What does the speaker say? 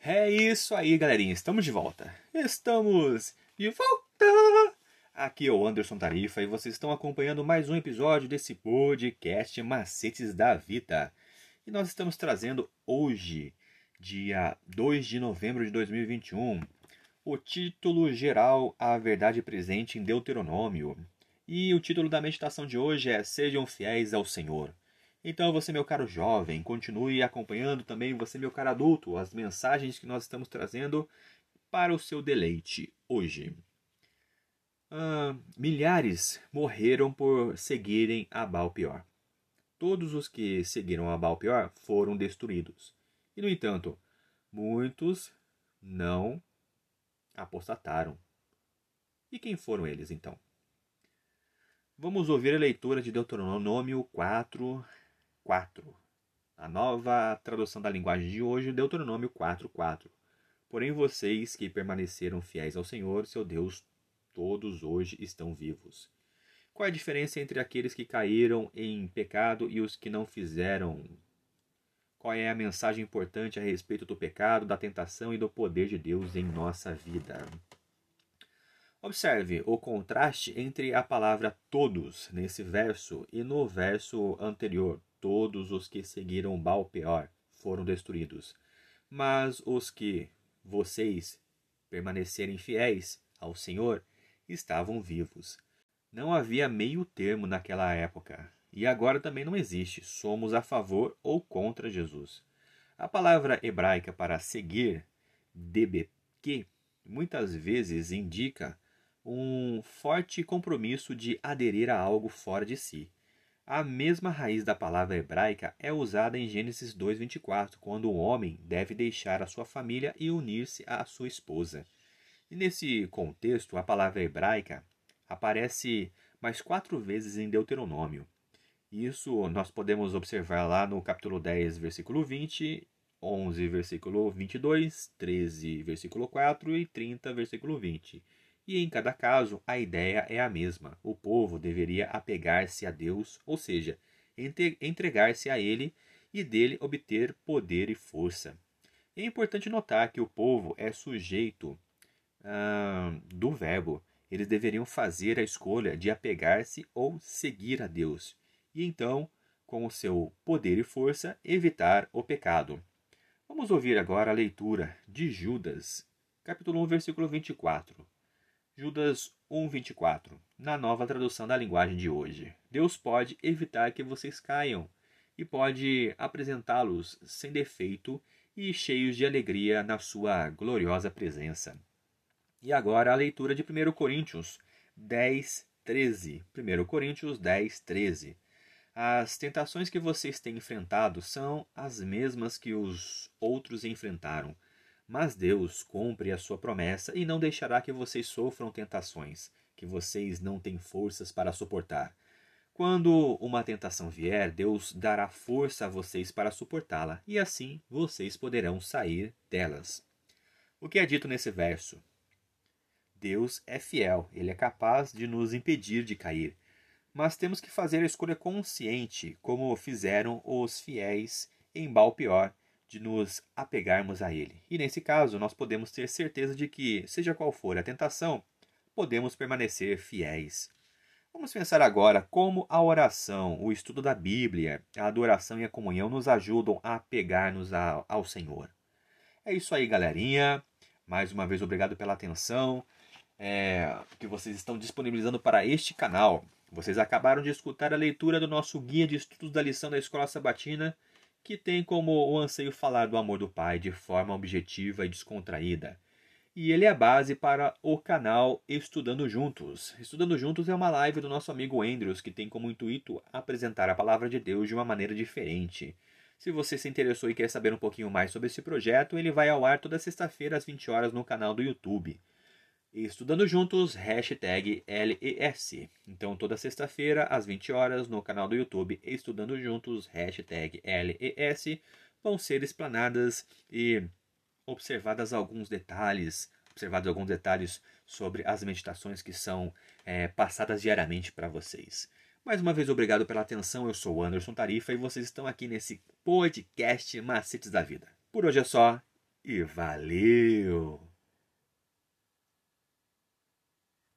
É isso aí, galerinha. Estamos de volta. Estamos de volta! Aqui é o Anderson Tarifa e vocês estão acompanhando mais um episódio desse podcast Macetes da Vida. E nós estamos trazendo hoje, dia 2 de novembro de 2021, o título geral A Verdade Presente em Deuteronômio. E o título da meditação de hoje é Sejam Fiéis ao Senhor. Então, você, meu caro jovem, continue acompanhando também, você, meu caro adulto, as mensagens que nós estamos trazendo para o seu deleite hoje. Ah, milhares morreram por seguirem a Baal-Peor. Todos os que seguiram a Baal-Peor foram destruídos. E, no entanto, muitos não apostataram. E quem foram eles, então? Vamos ouvir a leitura de Deuteronômio 4, 4. A nova tradução da linguagem de hoje, Deuteronômio 4, 4. Porém, vocês que permaneceram fiéis ao Senhor, seu Deus, todos hoje estão vivos. Qual é a diferença entre aqueles que caíram em pecado e os que não fizeram? Qual é a mensagem importante a respeito do pecado, da tentação e do poder de Deus em nossa vida? Observe o contraste entre a palavra todos nesse verso e no verso anterior, todos os que seguiram Baal Peor foram destruídos. Mas os que, vocês, permanecerem fiéis ao Senhor, estavam vivos. Não havia meio termo naquela época, e agora também não existe. Somos a favor ou contra Jesus. A palavra hebraica para seguir, debeke, muitas vezes indica um forte compromisso de aderir a algo fora de si. A mesma raiz da palavra hebraica é usada em Gênesis 2:24, quando o homem deve deixar a sua família e unir-se à sua esposa. E nesse contexto, a palavra hebraica aparece mais quatro vezes em Deuteronômio. Isso nós podemos observar lá no capítulo 10, versículo 20, 11, versículo 22, 13, versículo 4 e 30, versículo 20. E em cada caso, a ideia é a mesma. O povo deveria apegar-se a Deus, ou seja, entregar-se a Ele e dele obter poder e força. É importante notar que o povo é sujeito ah, do verbo. Eles deveriam fazer a escolha de apegar-se ou seguir a Deus, e então, com o seu poder e força, evitar o pecado. Vamos ouvir agora a leitura de Judas, capítulo 1, versículo 24. Judas 1:24, na nova tradução da linguagem de hoje. Deus pode evitar que vocês caiam e pode apresentá-los sem defeito e cheios de alegria na sua gloriosa presença. E agora a leitura de 1 Coríntios 10, 13. 1 Coríntios 10, 13. As tentações que vocês têm enfrentado são as mesmas que os outros enfrentaram mas Deus cumpre a sua promessa e não deixará que vocês sofram tentações que vocês não têm forças para suportar. Quando uma tentação vier, Deus dará força a vocês para suportá-la, e assim vocês poderão sair delas. O que é dito nesse verso? Deus é fiel, ele é capaz de nos impedir de cair, mas temos que fazer a escolha consciente, como fizeram os fiéis em Balpior de nos apegarmos a Ele. E nesse caso, nós podemos ter certeza de que, seja qual for a tentação, podemos permanecer fiéis. Vamos pensar agora como a oração, o estudo da Bíblia, a adoração e a comunhão nos ajudam a apegar-nos ao Senhor. É isso aí, galerinha. Mais uma vez, obrigado pela atenção é, que vocês estão disponibilizando para este canal. Vocês acabaram de escutar a leitura do nosso guia de estudos da lição da Escola Sabatina que tem como o anseio falar do amor do Pai de forma objetiva e descontraída. E ele é a base para o canal Estudando Juntos. Estudando Juntos é uma live do nosso amigo Andrews que tem como intuito apresentar a palavra de Deus de uma maneira diferente. Se você se interessou e quer saber um pouquinho mais sobre esse projeto, ele vai ao ar toda sexta-feira às 20 horas no canal do YouTube. Estudando Juntos, hashtag LES. Então, toda sexta-feira, às 20 horas, no canal do YouTube Estudando Juntos, hashtag LES, vão ser explanadas e observadas alguns detalhes, observados alguns detalhes sobre as meditações que são é, passadas diariamente para vocês. Mais uma vez, obrigado pela atenção. Eu sou o Anderson Tarifa e vocês estão aqui nesse podcast Macetes da Vida. Por hoje é só e valeu!